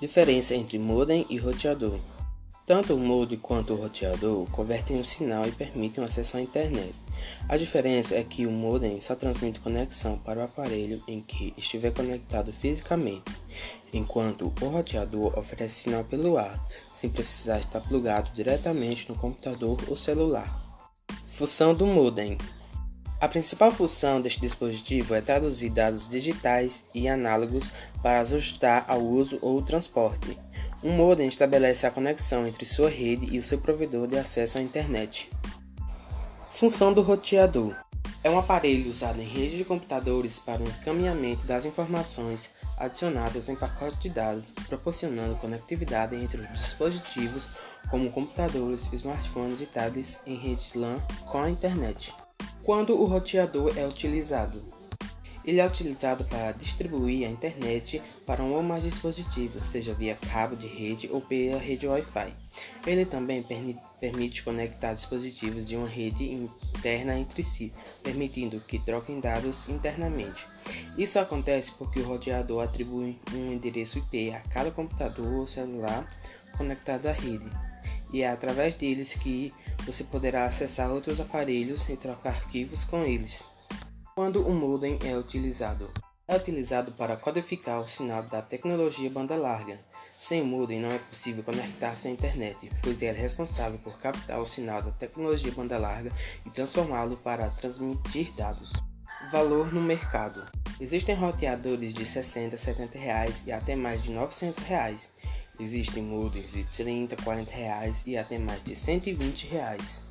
Diferença entre modem e roteador. Tanto o modem quanto o roteador convertem um sinal e permitem acesso à internet. A diferença é que o modem só transmite conexão para o aparelho em que estiver conectado fisicamente, enquanto o roteador oferece sinal pelo ar, sem precisar estar plugado diretamente no computador ou celular. Função do modem. A principal função deste dispositivo é traduzir dados digitais e análogos para ajustar ao uso ou transporte. Um modem estabelece a conexão entre sua rede e o seu provedor de acesso à internet. Função do roteador é um aparelho usado em rede de computadores para o encaminhamento das informações adicionadas em pacote de dados, proporcionando conectividade entre os dispositivos como computadores, smartphones e tablets em redes LAN com a internet. Quando o roteador é utilizado, ele é utilizado para distribuir a internet para um ou mais dispositivos, seja via cabo de rede ou pela rede Wi-Fi. Ele também permite conectar dispositivos de uma rede interna entre si, permitindo que troquem dados internamente. Isso acontece porque o roteador atribui um endereço IP a cada computador ou celular conectado à rede e é através deles que você poderá acessar outros aparelhos e trocar arquivos com eles. Quando o modem é utilizado? É utilizado para codificar o sinal da tecnologia banda larga. Sem o modem não é possível conectar-se à internet, pois ele é responsável por captar o sinal da tecnologia banda larga e transformá-lo para transmitir dados. Valor no mercado. Existem roteadores de 60, 70 reais e até mais de 900 reais Existem modems de 30, 40 reais e até mais de 120 reais.